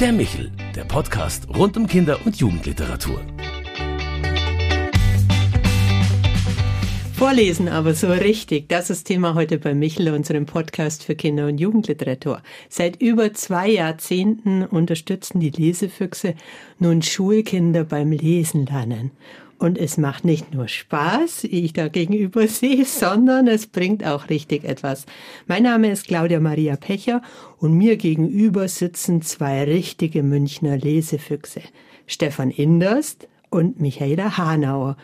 Der Michel, der Podcast rund um Kinder- und Jugendliteratur. Vorlesen aber so richtig, das ist Thema heute bei Michel, unserem Podcast für Kinder- und Jugendliteratur. Seit über zwei Jahrzehnten unterstützen die Lesefüchse nun Schulkinder beim Lesen lernen. Und es macht nicht nur Spaß, wie ich da gegenüber sehe, sondern es bringt auch richtig etwas. Mein Name ist Claudia Maria Pecher und mir gegenüber sitzen zwei richtige Münchner Lesefüchse. Stefan Inderst und Michaela Hanauer.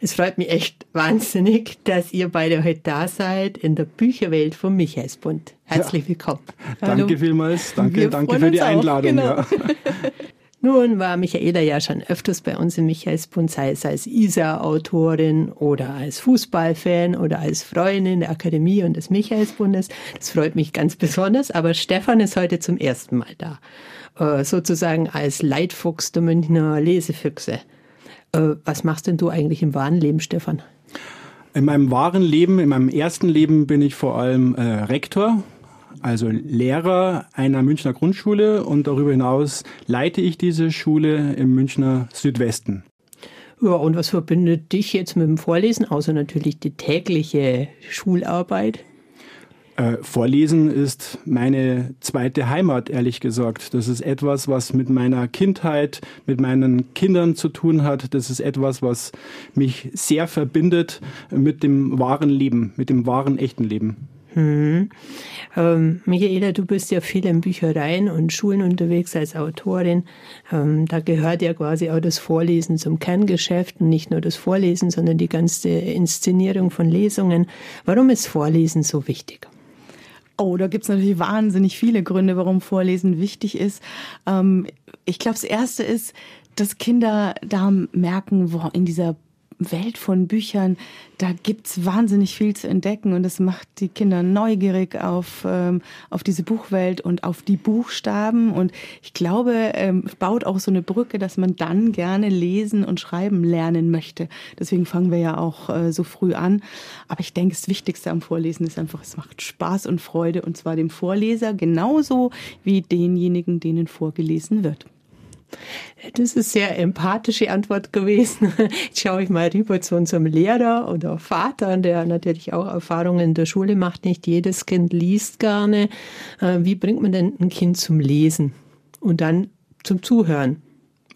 Es freut mich echt wahnsinnig, dass ihr beide heute da seid in der Bücherwelt vom Michaelsbund. Herzlich ja. willkommen. Danke Hallo. vielmals. Danke, danke für die Einladung. Auch, genau. ja. Nun war Michaela ja schon öfters bei uns im Michaelsbund, sei es als ISA-Autorin oder als Fußballfan oder als Freundin der Akademie und des Michaelsbundes. Das freut mich ganz besonders, aber Stefan ist heute zum ersten Mal da. Äh, sozusagen als Leitfuchs der Münchner Lesefüchse. Äh, was machst denn du eigentlich im wahren Leben, Stefan? In meinem wahren Leben, in meinem ersten Leben bin ich vor allem äh, Rektor, also Lehrer einer Münchner Grundschule und darüber hinaus leite ich diese Schule im Münchner Südwesten. Ja, und was verbindet dich jetzt mit dem Vorlesen, außer natürlich die tägliche Schularbeit? Äh, Vorlesen ist meine zweite Heimat, ehrlich gesagt. Das ist etwas, was mit meiner Kindheit, mit meinen Kindern zu tun hat. Das ist etwas, was mich sehr verbindet mit dem wahren Leben, mit dem wahren, echten Leben. Hm. Ähm, Michaela, du bist ja viel in Büchereien und Schulen unterwegs als Autorin. Ähm, da gehört ja quasi auch das Vorlesen zum Kerngeschäft und nicht nur das Vorlesen, sondern die ganze Inszenierung von Lesungen. Warum ist Vorlesen so wichtig? Oh, da gibt's natürlich wahnsinnig viele Gründe, warum Vorlesen wichtig ist. Ähm, ich glaube, das Erste ist, dass Kinder da merken, wo in dieser Welt von Büchern, da gibt's wahnsinnig viel zu entdecken und es macht die Kinder neugierig auf, ähm, auf diese Buchwelt und auf die Buchstaben. Und ich glaube, ähm, baut auch so eine Brücke, dass man dann gerne lesen und schreiben lernen möchte. Deswegen fangen wir ja auch äh, so früh an. Aber ich denke, das Wichtigste am Vorlesen ist einfach, es macht Spaß und Freude und zwar dem Vorleser genauso wie denjenigen, denen vorgelesen wird. Das ist sehr empathische Antwort gewesen. Jetzt schaue ich mal rüber zu unserem Lehrer oder Vater, der natürlich auch Erfahrungen in der Schule macht. Nicht jedes Kind liest gerne. Äh, wie bringt man denn ein Kind zum Lesen und dann zum Zuhören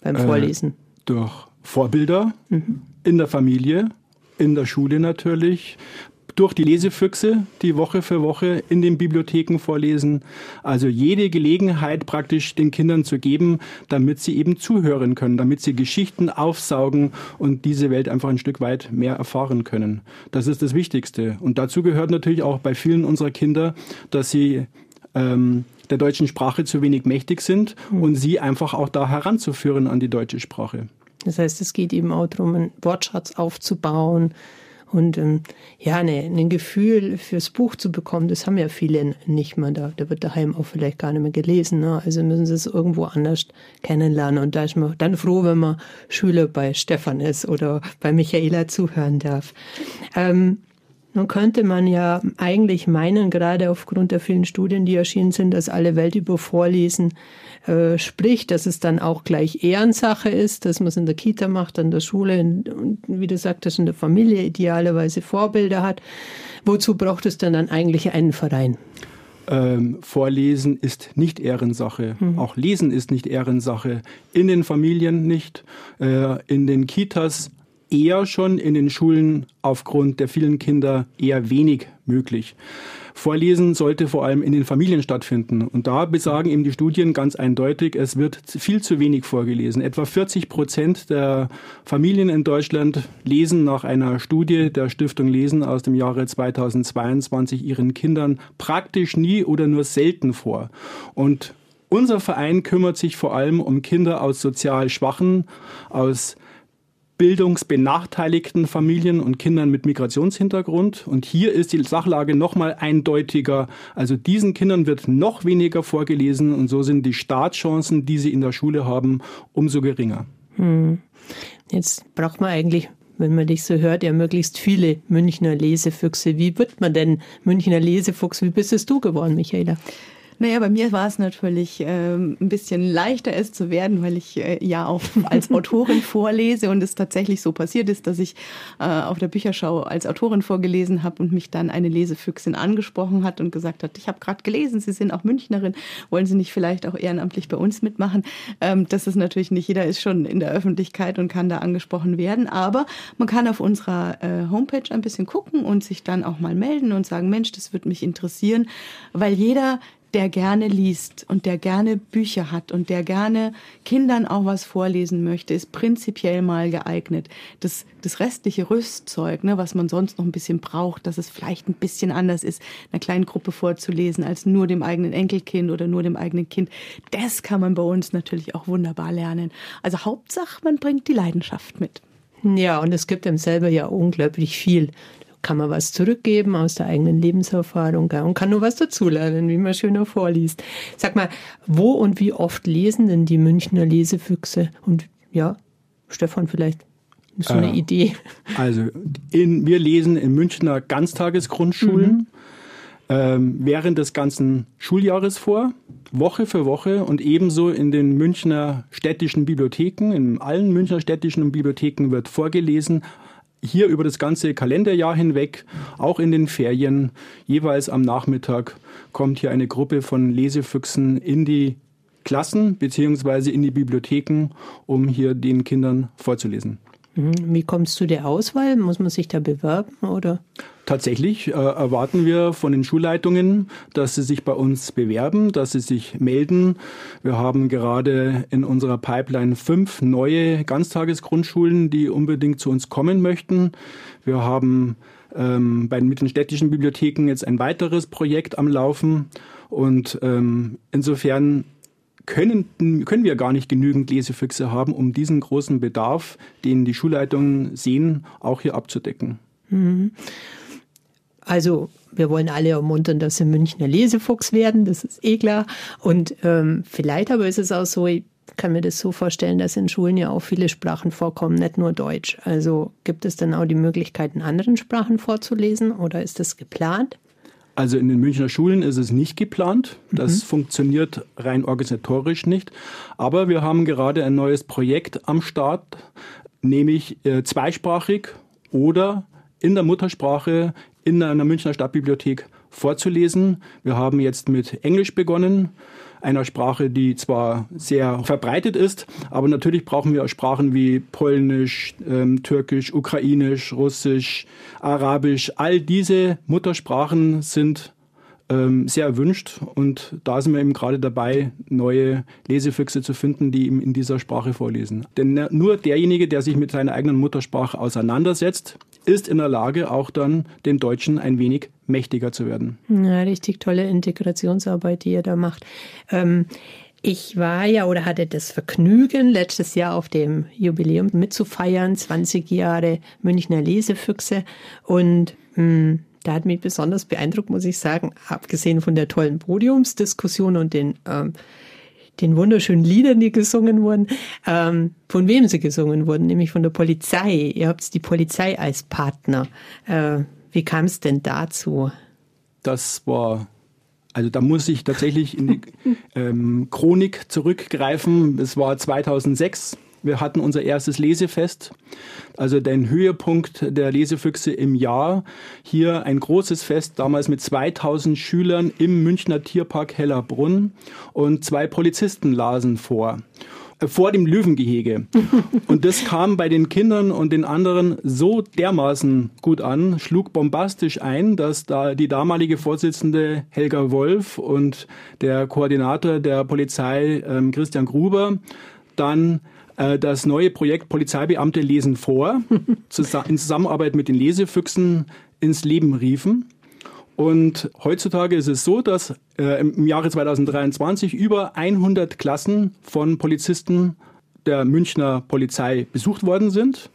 beim äh, Vorlesen? Äh, durch Vorbilder mhm. in der Familie, in der Schule natürlich, durch die Lesefüchse, die Woche für Woche in den Bibliotheken vorlesen. Also jede Gelegenheit praktisch den Kindern zu geben, damit sie eben zuhören können, damit sie Geschichten aufsaugen und diese Welt einfach ein Stück weit mehr erfahren können. Das ist das Wichtigste. Und dazu gehört natürlich auch bei vielen unserer Kinder, dass sie ähm, der deutschen Sprache zu wenig mächtig sind mhm. und sie einfach auch da heranzuführen an die deutsche Sprache. Das heißt, es geht eben auch darum, einen Wortschatz aufzubauen, und ähm, ja, ne, ein Gefühl fürs Buch zu bekommen, das haben ja viele nicht mehr da. Da wird daheim auch vielleicht gar nicht mehr gelesen. Ne? Also müssen sie es irgendwo anders kennenlernen. Und da ist man dann froh, wenn man Schüler bei Stefan ist oder bei Michaela zuhören darf. Ähm, nun könnte man ja eigentlich meinen, gerade aufgrund der vielen Studien, die erschienen sind, dass alle Welt über Vorlesen äh, spricht, dass es dann auch gleich Ehrensache ist, dass man es in der Kita macht, an der Schule und wie du sagtest, in der Familie idealerweise Vorbilder hat. Wozu braucht es denn dann eigentlich einen Verein? Ähm, Vorlesen ist nicht Ehrensache. Mhm. Auch Lesen ist nicht Ehrensache. In den Familien nicht, äh, in den Kitas eher schon in den Schulen aufgrund der vielen Kinder eher wenig möglich. Vorlesen sollte vor allem in den Familien stattfinden. Und da besagen eben die Studien ganz eindeutig, es wird viel zu wenig vorgelesen. Etwa 40 Prozent der Familien in Deutschland lesen nach einer Studie der Stiftung Lesen aus dem Jahre 2022 ihren Kindern praktisch nie oder nur selten vor. Und unser Verein kümmert sich vor allem um Kinder aus sozial schwachen, aus bildungsbenachteiligten Familien und Kindern mit Migrationshintergrund. Und hier ist die Sachlage noch mal eindeutiger. Also diesen Kindern wird noch weniger vorgelesen und so sind die Startchancen, die sie in der Schule haben, umso geringer. Hm. Jetzt braucht man eigentlich wenn man dich so hört, ja möglichst viele Münchner Lesefüchse. Wie wird man denn Münchner Lesefuchs? Wie bist es du geworden, Michaela? Naja, bei mir war es natürlich ähm, ein bisschen leichter, es zu werden, weil ich äh, ja auch als Autorin vorlese und es tatsächlich so passiert ist, dass ich äh, auf der Bücherschau als Autorin vorgelesen habe und mich dann eine Lesefüchsin angesprochen hat und gesagt hat, ich habe gerade gelesen, Sie sind auch Münchnerin, wollen Sie nicht vielleicht auch ehrenamtlich bei uns mitmachen? Ähm, das ist natürlich nicht, jeder ist schon in der Öffentlichkeit und kann da angesprochen werden, aber man kann auf unserer äh, Homepage ein bisschen gucken und sich dann auch mal melden und sagen, Mensch, das würde mich interessieren, weil jeder der gerne liest und der gerne Bücher hat und der gerne Kindern auch was vorlesen möchte, ist prinzipiell mal geeignet. Das, das restliche Rüstzeug, ne, was man sonst noch ein bisschen braucht, dass es vielleicht ein bisschen anders ist, einer kleinen Gruppe vorzulesen als nur dem eigenen Enkelkind oder nur dem eigenen Kind, das kann man bei uns natürlich auch wunderbar lernen. Also Hauptsache, man bringt die Leidenschaft mit. Ja, und es gibt einem selber ja unglaublich viel kann man was zurückgeben aus der eigenen Lebenserfahrung und kann nur was dazulernen, wie man schöner vorliest. Sag mal, wo und wie oft lesen denn die Münchner Lesefüchse? Und ja, Stefan, vielleicht so eine äh, Idee. Also in, wir lesen in Münchner Ganztagesgrundschulen mhm. ähm, während des ganzen Schuljahres vor, Woche für Woche und ebenso in den Münchner städtischen Bibliotheken. In allen Münchner städtischen Bibliotheken wird vorgelesen, hier über das ganze Kalenderjahr hinweg, auch in den Ferien, jeweils am Nachmittag kommt hier eine Gruppe von Lesefüchsen in die Klassen beziehungsweise in die Bibliotheken, um hier den Kindern vorzulesen. Wie kommst du der Auswahl? Muss man sich da bewerben oder? Tatsächlich äh, erwarten wir von den Schulleitungen, dass sie sich bei uns bewerben, dass sie sich melden. Wir haben gerade in unserer Pipeline fünf neue Ganztagesgrundschulen, die unbedingt zu uns kommen möchten. Wir haben ähm, bei den mittelstädtischen Bibliotheken jetzt ein weiteres Projekt am Laufen. Und ähm, insofern können, können wir gar nicht genügend Lesefüchse haben, um diesen großen Bedarf, den die Schulleitungen sehen, auch hier abzudecken. Mhm. Also wir wollen alle ermuntern, dass sie Münchner Lesefuchs werden, das ist eh klar. Und ähm, vielleicht aber ist es auch so, ich kann mir das so vorstellen, dass in Schulen ja auch viele Sprachen vorkommen, nicht nur Deutsch. Also gibt es dann auch die Möglichkeit, in anderen Sprachen vorzulesen oder ist das geplant? Also in den Münchner Schulen ist es nicht geplant. Das mhm. funktioniert rein organisatorisch nicht. Aber wir haben gerade ein neues Projekt am Start, nämlich äh, zweisprachig oder in der Muttersprache in einer Münchner Stadtbibliothek vorzulesen. Wir haben jetzt mit Englisch begonnen einer Sprache, die zwar sehr verbreitet ist, aber natürlich brauchen wir Sprachen wie Polnisch, ähm, Türkisch, Ukrainisch, Russisch, Arabisch. All diese Muttersprachen sind sehr erwünscht und da sind wir eben gerade dabei, neue Lesefüchse zu finden, die ihm in dieser Sprache vorlesen. Denn nur derjenige, der sich mit seiner eigenen Muttersprache auseinandersetzt, ist in der Lage, auch dann den Deutschen ein wenig mächtiger zu werden. Ja, richtig tolle Integrationsarbeit, die ihr da macht. Ähm, ich war ja oder hatte das Vergnügen, letztes Jahr auf dem Jubiläum mitzufeiern, 20 Jahre Münchner Lesefüchse. Und mh, hm, da hat mich besonders beeindruckt, muss ich sagen, abgesehen von der tollen Podiumsdiskussion und den ähm, den wunderschönen Liedern, die gesungen wurden, ähm, von wem sie gesungen wurden, nämlich von der Polizei. Ihr habt die Polizei als Partner. Äh, wie kam es denn dazu? Das war also da muss ich tatsächlich in die ähm, Chronik zurückgreifen. Es war 2006. Wir hatten unser erstes Lesefest, also den Höhepunkt der Lesefüchse im Jahr. Hier ein großes Fest, damals mit 2000 Schülern im Münchner Tierpark Hellerbrunn und zwei Polizisten lasen vor äh, vor dem Löwengehege. Und das kam bei den Kindern und den anderen so dermaßen gut an, schlug bombastisch ein, dass da die damalige Vorsitzende Helga Wolf und der Koordinator der Polizei ähm, Christian Gruber dann das neue Projekt Polizeibeamte lesen vor, in Zusammenarbeit mit den Lesefüchsen ins Leben riefen. Und heutzutage ist es so, dass äh, im Jahre 2023 über 100 Klassen von Polizisten der Münchner Polizei besucht worden sind.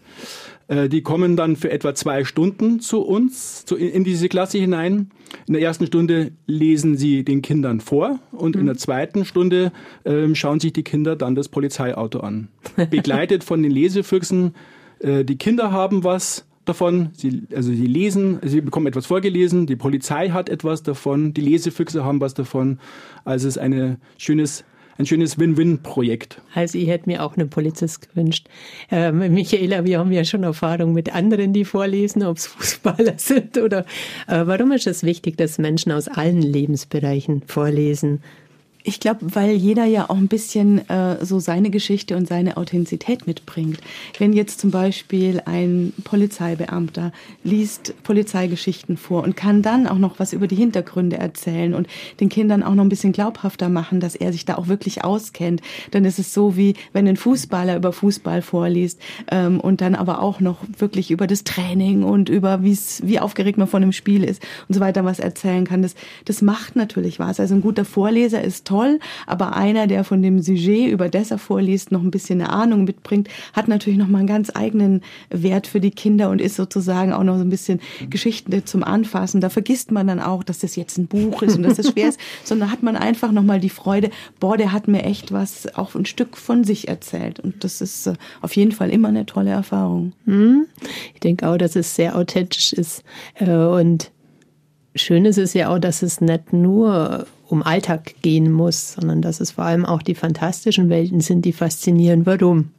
Äh, die kommen dann für etwa zwei Stunden zu uns, zu, in diese Klasse hinein. In der ersten Stunde lesen sie den Kindern vor und mhm. in der zweiten Stunde äh, schauen sich die Kinder dann das Polizeiauto an. Begleitet von den Lesefüchsen. Äh, die Kinder haben was davon. Sie, also sie lesen, sie bekommen etwas vorgelesen, die Polizei hat etwas davon, die Lesefüchse haben was davon. Also es ist eine schönes ein schönes Win-Win-Projekt. Also ich hätte mir auch einen Polizist gewünscht. Ähm, Michaela, wir haben ja schon Erfahrung mit anderen, die vorlesen, ob es Fußballer sind oder äh, warum ist es wichtig, dass Menschen aus allen Lebensbereichen vorlesen? Ich glaube, weil jeder ja auch ein bisschen äh, so seine Geschichte und seine Authentizität mitbringt. Wenn jetzt zum Beispiel ein Polizeibeamter liest Polizeigeschichten vor und kann dann auch noch was über die Hintergründe erzählen und den Kindern auch noch ein bisschen glaubhafter machen, dass er sich da auch wirklich auskennt, dann ist es so wie wenn ein Fußballer über Fußball vorliest ähm, und dann aber auch noch wirklich über das Training und über wie's, wie aufgeregt man von einem Spiel ist und so weiter was erzählen kann. Das, das macht natürlich was. Also ein guter Vorleser ist toll toll, aber einer, der von dem Sujet, über das er vorliest, noch ein bisschen eine Ahnung mitbringt, hat natürlich noch mal einen ganz eigenen Wert für die Kinder und ist sozusagen auch noch so ein bisschen Geschichten zum Anfassen. Da vergisst man dann auch, dass das jetzt ein Buch ist und dass das schwer ist, sondern hat man einfach noch mal die Freude, boah, der hat mir echt was, auch ein Stück von sich erzählt. Und das ist äh, auf jeden Fall immer eine tolle Erfahrung. Hm. Ich denke auch, dass es sehr authentisch ist äh, und schön ist es ja auch, dass es nicht nur um Alltag gehen muss, sondern dass es vor allem auch die fantastischen Welten sind, die faszinieren. Warum?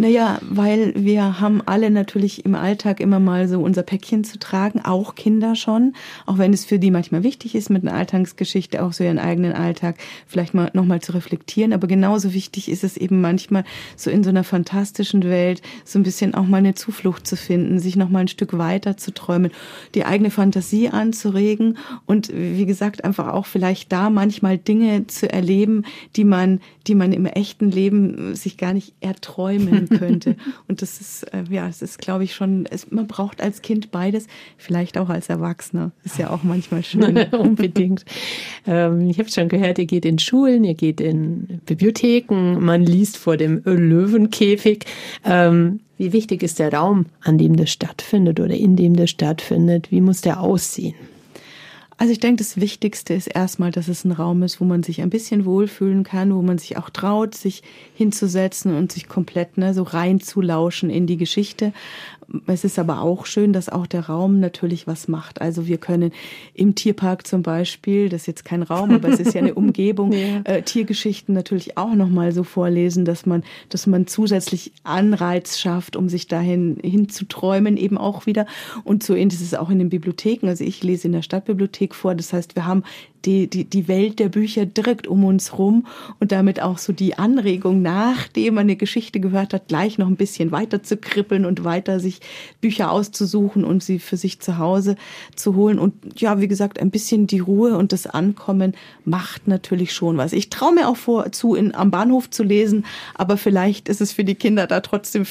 Naja, weil wir haben alle natürlich im Alltag immer mal so unser Päckchen zu tragen, auch Kinder schon, auch wenn es für die manchmal wichtig ist, mit einer Alltagsgeschichte auch so ihren eigenen Alltag vielleicht mal nochmal zu reflektieren. Aber genauso wichtig ist es eben manchmal so in so einer fantastischen Welt so ein bisschen auch mal eine Zuflucht zu finden, sich nochmal ein Stück weiter zu träumen, die eigene Fantasie anzuregen und wie gesagt einfach auch vielleicht da manchmal Dinge zu erleben, die man, die man im echten Leben sich gar nicht erträumen könnte. Und das ist, äh, ja, es ist, glaube ich, schon, es, man braucht als Kind beides, vielleicht auch als Erwachsener. Ist ja auch manchmal schön. Unbedingt. Ähm, ich habe schon gehört, ihr geht in Schulen, ihr geht in Bibliotheken, man liest vor dem Löwenkäfig. Ähm, wie wichtig ist der Raum, an dem das stattfindet oder in dem das stattfindet? Wie muss der aussehen? Also ich denke, das Wichtigste ist erstmal, dass es ein Raum ist, wo man sich ein bisschen wohlfühlen kann, wo man sich auch traut, sich hinzusetzen und sich komplett ne, so reinzulauschen in die Geschichte. Es ist aber auch schön, dass auch der Raum natürlich was macht. Also wir können im Tierpark zum Beispiel, das ist jetzt kein Raum, aber es ist ja eine Umgebung, ja. äh, Tiergeschichten natürlich auch nochmal so vorlesen, dass man, dass man zusätzlich Anreiz schafft, um sich dahin hinzuträumen, eben auch wieder. Und so ist es auch in den Bibliotheken. Also ich lese in der Stadtbibliothek vor. Das heißt, wir haben die, die, die Welt der Bücher direkt um uns rum und damit auch so die Anregung, nachdem man eine Geschichte gehört hat, gleich noch ein bisschen weiter zu kribbeln und weiter sich Bücher auszusuchen und sie für sich zu Hause zu holen. Und ja, wie gesagt, ein bisschen die Ruhe und das Ankommen macht natürlich schon was. Ich traue mir auch vor, zu in, am Bahnhof zu lesen, aber vielleicht ist es für die Kinder da trotzdem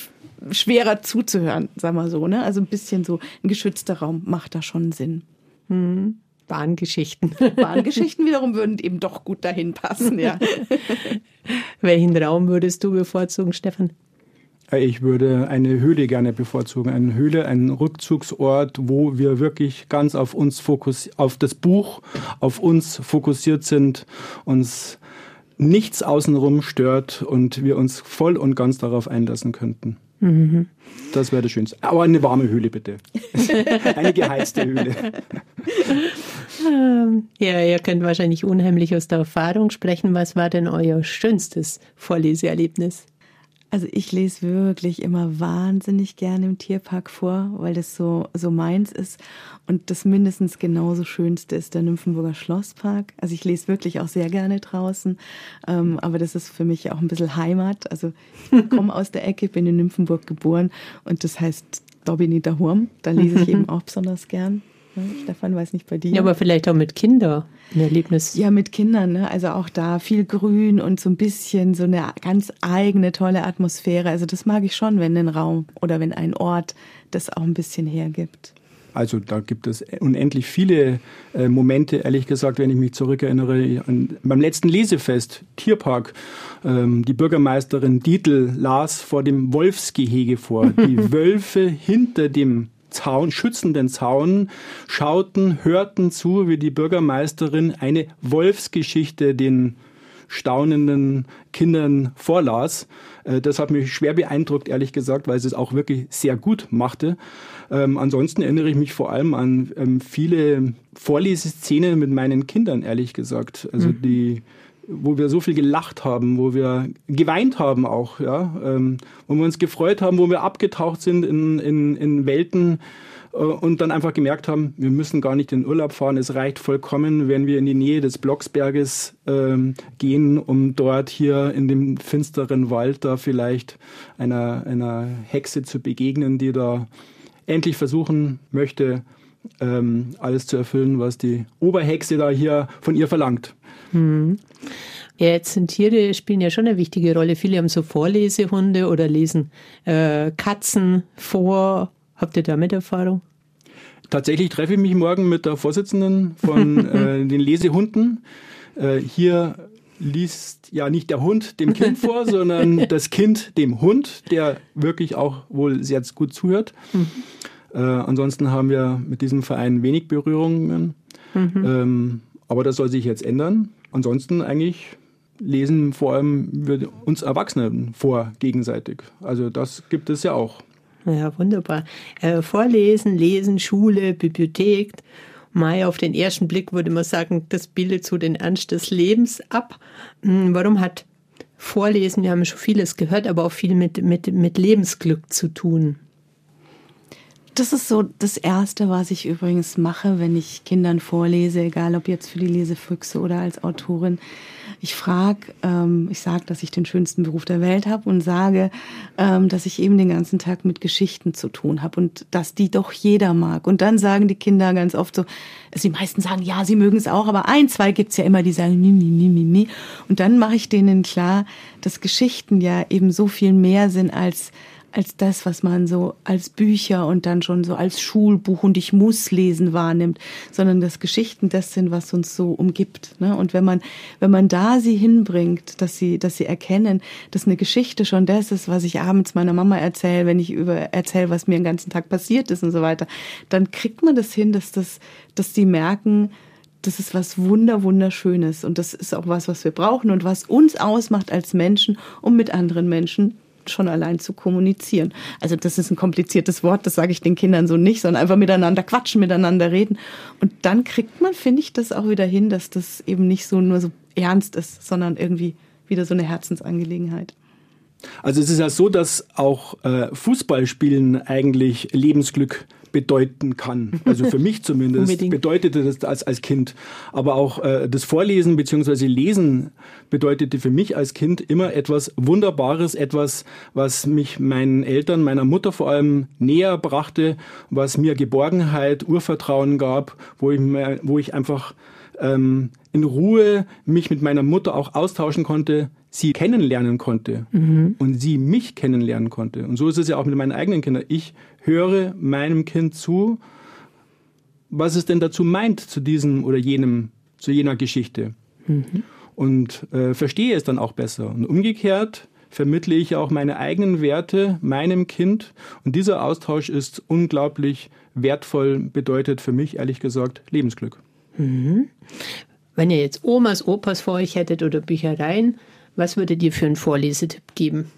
schwerer zuzuhören, sagen wir so. Ne? Also ein bisschen so ein geschützter Raum macht da schon Sinn. Hm. Bahngeschichten. Bahngeschichten wiederum würden eben doch gut dahin passen, ja. Welchen Raum würdest du bevorzugen, Stefan? Ich würde eine Höhle gerne bevorzugen. Eine Höhle, ein Rückzugsort, wo wir wirklich ganz auf uns fokussiert, auf das Buch, auf uns fokussiert sind, uns nichts außenrum stört und wir uns voll und ganz darauf einlassen könnten. Mhm. Das wäre das Schönste. Aber eine warme Höhle bitte. eine geheizte Höhle. Ähm, ja, ihr könnt wahrscheinlich unheimlich aus der Erfahrung sprechen. Was war denn euer schönstes Vorleseerlebnis? Also ich lese wirklich immer wahnsinnig gerne im Tierpark vor, weil das so, so meins ist. Und das mindestens genauso schönste ist der Nymphenburger Schlosspark. Also ich lese wirklich auch sehr gerne draußen. Ähm, aber das ist für mich auch ein bisschen Heimat. Also ich komme aus der Ecke, bin in Nymphenburg geboren und das heißt Dobini Hurm. Da lese ich eben auch besonders gern. Stefan, weiß nicht bei dir. Ja, aber vielleicht auch mit Kindern ein Erlebnis. Ja, mit Kindern, ne? Also auch da viel Grün und so ein bisschen so eine ganz eigene tolle Atmosphäre. Also das mag ich schon, wenn ein Raum oder wenn ein Ort das auch ein bisschen hergibt. Also da gibt es unendlich viele äh, Momente, ehrlich gesagt, wenn ich mich zurückerinnere. An, beim letzten Lesefest, Tierpark, ähm, die Bürgermeisterin Dietl las vor dem Wolfsgehege vor. Die Wölfe hinter dem Zaun, schützenden Zaun, schauten, hörten zu, wie die Bürgermeisterin eine Wolfsgeschichte den staunenden Kindern vorlas. Äh, das hat mich schwer beeindruckt, ehrlich gesagt, weil sie es auch wirklich sehr gut machte. Ähm, ansonsten erinnere ich mich vor allem an ähm, viele Vorleseszenen mit meinen Kindern, ehrlich gesagt. Also mhm. die wo wir so viel gelacht haben, wo wir geweint haben auch, ja, ähm, wo wir uns gefreut haben, wo wir abgetaucht sind in, in, in Welten, äh, und dann einfach gemerkt haben, wir müssen gar nicht in Urlaub fahren. Es reicht vollkommen, wenn wir in die Nähe des Blocksberges ähm, gehen, um dort hier in dem finsteren Wald da vielleicht einer, einer Hexe zu begegnen, die da endlich versuchen möchte, ähm, alles zu erfüllen, was die Oberhexe da hier von ihr verlangt. Hm. Ja, jetzt sind Tiere spielen ja schon eine wichtige Rolle. Viele haben so Vorlesehunde oder lesen äh, Katzen vor Habt ihr damit Erfahrung? Tatsächlich treffe ich mich morgen mit der Vorsitzenden von äh, den Lesehunden. Äh, hier liest ja nicht der Hund dem Kind vor, sondern das Kind dem Hund, der wirklich auch wohl sehr gut zuhört. Mhm. Äh, ansonsten haben wir mit diesem Verein wenig Berührungen. Mhm. Ähm, aber das soll sich jetzt ändern. Ansonsten eigentlich lesen vor allem wir uns Erwachsene vor gegenseitig. Also das gibt es ja auch. Ja, wunderbar. Äh, vorlesen, Lesen, Schule, Bibliothek. Mai, auf den ersten Blick würde man sagen, das bildet so den Ernst des Lebens ab. Hm, warum hat Vorlesen, wir haben schon vieles gehört, aber auch viel mit, mit, mit Lebensglück zu tun? Das ist so das Erste, was ich übrigens mache, wenn ich Kindern vorlese, egal ob jetzt für die Lesefüchse oder als Autorin ich frage, ähm, ich sage, dass ich den schönsten Beruf der Welt habe und sage, ähm, dass ich eben den ganzen Tag mit Geschichten zu tun habe und dass die doch jeder mag. Und dann sagen die Kinder ganz oft so, also die meisten sagen, ja, sie mögen es auch, aber ein, zwei gibt's ja immer, die sagen, mi, mi, mi, mi, mi. Und dann mache ich denen klar, dass Geschichten ja eben so viel mehr sind als als das, was man so als Bücher und dann schon so als Schulbuch und ich muss lesen wahrnimmt, sondern dass Geschichten das sind, was uns so umgibt. Ne? Und wenn man, wenn man da sie hinbringt, dass sie, dass sie erkennen, dass eine Geschichte schon das ist, was ich abends meiner Mama erzähle, wenn ich über erzähle, was mir den ganzen Tag passiert ist und so weiter, dann kriegt man das hin, dass das, dass sie merken, das ist was wunder wunderschönes und das ist auch was, was wir brauchen und was uns ausmacht als Menschen, um mit anderen Menschen schon allein zu kommunizieren. Also das ist ein kompliziertes Wort, das sage ich den Kindern so nicht, sondern einfach miteinander quatschen, miteinander reden. Und dann kriegt man, finde ich, das auch wieder hin, dass das eben nicht so nur so ernst ist, sondern irgendwie wieder so eine Herzensangelegenheit. Also es ist ja so, dass auch äh, Fußballspielen eigentlich Lebensglück bedeuten kann. Also für mich zumindest bedeutete das als, als Kind. Aber auch äh, das Vorlesen bzw. Lesen bedeutete für mich als Kind immer etwas Wunderbares, etwas, was mich meinen Eltern, meiner Mutter vor allem näher brachte, was mir Geborgenheit, Urvertrauen gab, wo ich, wo ich einfach ähm, in Ruhe mich mit meiner Mutter auch austauschen konnte, sie kennenlernen konnte mhm. und sie mich kennenlernen konnte. Und so ist es ja auch mit meinen eigenen Kindern. Ich höre meinem Kind zu, was es denn dazu meint zu diesem oder jenem, zu jener Geschichte. Mhm. Und äh, verstehe es dann auch besser. Und umgekehrt vermittle ich auch meine eigenen Werte meinem Kind. Und dieser Austausch ist unglaublich wertvoll, bedeutet für mich ehrlich gesagt Lebensglück. Mhm. Wenn ihr jetzt Omas, Opas vor euch hättet oder Büchereien, was würdet ihr für einen Vorlesetipp geben?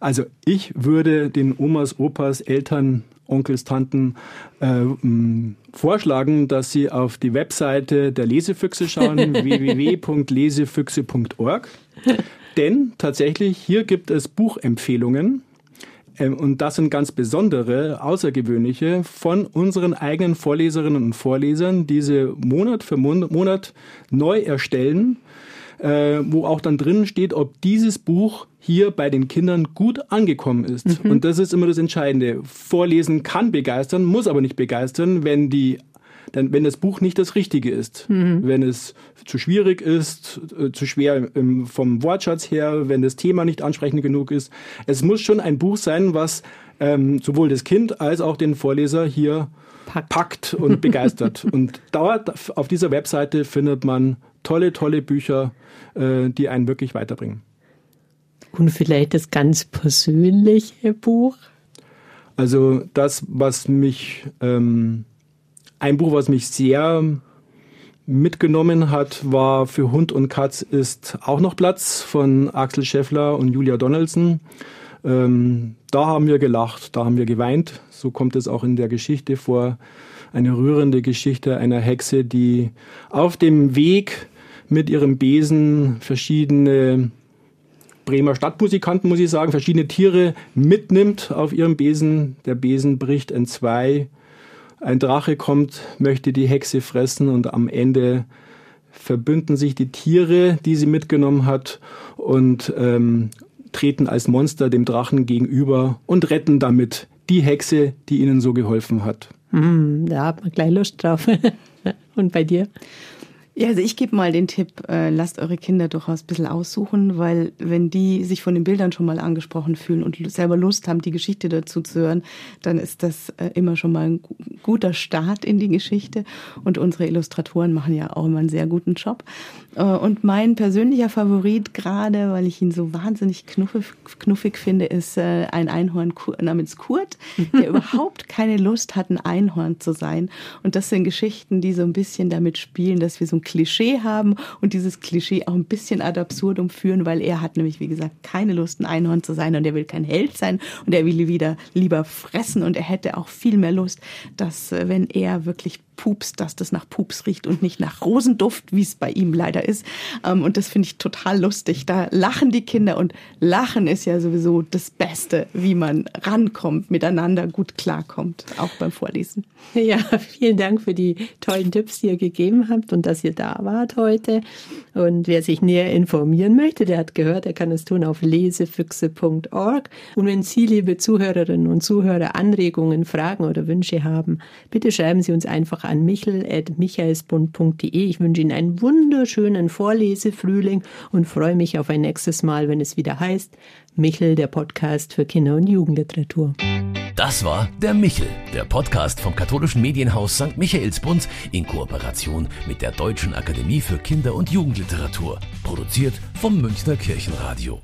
Also ich würde den Omas, Opas, Eltern, Onkels, Tanten äh, vorschlagen, dass sie auf die Webseite der Lesefüchse schauen, www.lesefüchse.org. Denn tatsächlich hier gibt es Buchempfehlungen ähm, und das sind ganz besondere, außergewöhnliche von unseren eigenen Vorleserinnen und Vorlesern, diese Monat für Monat neu erstellen äh, wo auch dann drin steht, ob dieses Buch hier bei den Kindern gut angekommen ist. Mhm. Und das ist immer das Entscheidende. Vorlesen kann begeistern, muss aber nicht begeistern, wenn die denn wenn das Buch nicht das Richtige ist, mhm. wenn es zu schwierig ist, äh, zu schwer vom Wortschatz her, wenn das Thema nicht ansprechend genug ist. Es muss schon ein Buch sein, was ähm, sowohl das Kind als auch den Vorleser hier packt, packt und begeistert. und dort auf dieser Webseite findet man tolle, tolle Bücher, äh, die einen wirklich weiterbringen. Und vielleicht das ganz persönliche Buch? Also das, was mich, ähm, ein Buch, was mich sehr mitgenommen hat, war für Hund und Katz ist auch noch Platz von Axel Scheffler und Julia Donaldson. Ähm, da haben wir gelacht, da haben wir geweint. So kommt es auch in der Geschichte vor. Eine rührende Geschichte einer Hexe, die auf dem Weg mit ihrem Besen verschiedene Bremer Stadtmusikanten, muss ich sagen, verschiedene Tiere mitnimmt auf ihrem Besen. Der Besen bricht in zwei. Ein Drache kommt, möchte die Hexe fressen und am Ende verbünden sich die Tiere, die sie mitgenommen hat und ähm, treten als Monster dem Drachen gegenüber und retten damit die Hexe, die ihnen so geholfen hat. Mm, da hat man gleich Lust drauf. und bei dir? Ja, also ich gebe mal den Tipp, äh, lasst eure Kinder durchaus ein bisschen aussuchen, weil wenn die sich von den Bildern schon mal angesprochen fühlen und selber Lust haben, die Geschichte dazu zu hören, dann ist das äh, immer schon mal ein guter Start in die Geschichte. Und unsere Illustratoren machen ja auch immer einen sehr guten Job. Äh, und mein persönlicher Favorit, gerade weil ich ihn so wahnsinnig knuffig, knuffig finde, ist äh, ein Einhorn namens Kurt, der überhaupt keine Lust hat, ein Einhorn zu sein. Und das sind Geschichten, die so ein bisschen damit spielen, dass wir so ein Klischee haben und dieses Klischee auch ein bisschen ad absurdum führen, weil er hat nämlich, wie gesagt, keine Lust, ein Einhorn zu sein und er will kein Held sein und er will wieder lieber fressen und er hätte auch viel mehr Lust, dass äh, wenn er wirklich Pups, dass das nach Pups riecht und nicht nach Rosenduft, wie es bei ihm leider ist. Ähm, und das finde ich total lustig. Da lachen die Kinder und Lachen ist ja sowieso das Beste, wie man rankommt, miteinander gut klarkommt, auch beim Vorlesen. Ja, vielen Dank für die tollen Tipps, die ihr gegeben habt und dass ihr da wart heute. Und wer sich näher informieren möchte, der hat gehört, er kann es tun auf lesefüchse.org. Und wenn Sie, liebe Zuhörerinnen und Zuhörer, Anregungen, Fragen oder Wünsche haben, bitte schreiben Sie uns einfach an michel.michaelsbund.de. Ich wünsche Ihnen einen wunderschönen Vorlesefrühling und freue mich auf ein nächstes Mal, wenn es wieder heißt Michel, der Podcast für Kinder- und Jugendliteratur. Das war der Michel, der Podcast vom katholischen Medienhaus St. Michaelsbund in Kooperation mit der Deutschen Akademie für Kinder- und Jugendliteratur, produziert vom Münchner Kirchenradio.